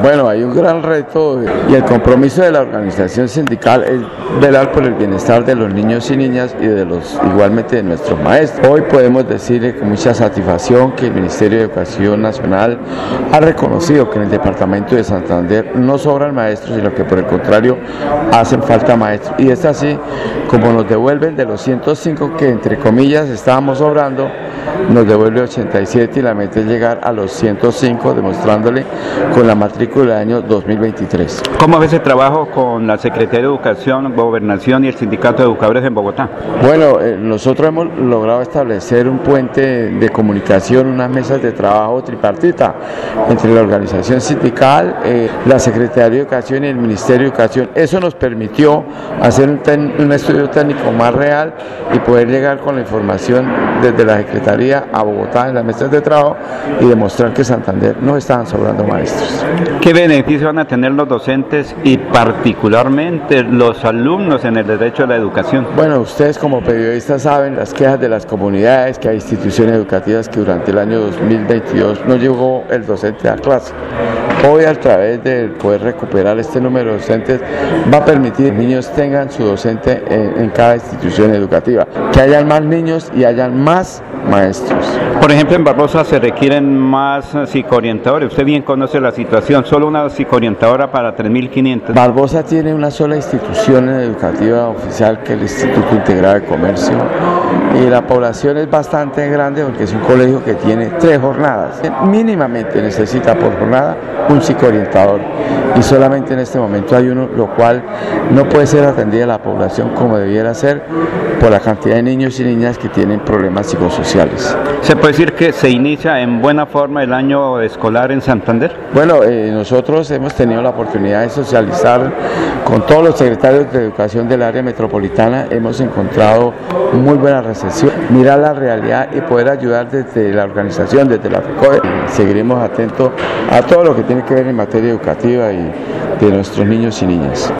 Bueno, hay un gran reto y el compromiso de la organización sindical es velar por el bienestar de los niños y niñas y de los igualmente de nuestros maestros. Hoy podemos decirle con mucha satisfacción que el Ministerio de Educación Nacional ha reconocido que en el departamento de Santander no sobran maestros, sino que por el contrario hacen falta maestros. Y es así como nos devuelven de los 105 que entre comillas estábamos sobrando, nos devuelve 87 y la meta es llegar a los 105 demostrándole con la matrícula del año 2023. ¿Cómo ves ese trabajo con la Secretaría de Educación, Gobernación y el Sindicato de Educadores en Bogotá? Bueno, eh, nosotros hemos logrado establecer un puente de comunicación, unas mesas de trabajo tripartita entre la organización sindical, eh, la Secretaría de Educación y el Ministerio de Educación. Eso nos permitió hacer un, un estudio técnico más real y poder llegar con la información desde la Secretaría a Bogotá en las mesas de trabajo y demostrar que Santander no estaban sobrando maestros. ¿Qué beneficio van a tener los docentes y particularmente los alumnos en el derecho a la educación? Bueno, ustedes como periodistas saben las quejas de las comunidades, que hay instituciones educativas que durante el año 2022 no llegó el docente a clase. Hoy a través de poder recuperar este número de docentes va a permitir que niños tengan su docente en, en cada institución educativa, que hayan más niños y hayan más maestros. Por ejemplo, en Barbosa se requieren más psicoorientadores. Usted bien conoce la situación, solo una psicoorientadora para 3.500. Barbosa tiene una sola institución educativa oficial que es el Instituto Integrado de Comercio y la población es bastante grande porque es un colegio que tiene tres jornadas. Mínimamente necesita por jornada un psicoorientador y solamente en este momento hay uno, lo cual no puede ser atendida la población como debiera ser por la cantidad de niños y niñas que tienen problemas psicosociales. ¿Se puede decir que se inicia en buena forma el año escolar en Santander? Bueno, eh, nosotros hemos tenido la oportunidad de socializar con todos los secretarios de educación del área metropolitana, hemos encontrado muy buena recepción, mirar la realidad y poder ayudar desde la organización, desde la FECODE. Seguiremos atentos a todo lo que tiene que ver en materia educativa y de nuestros niños y niñas.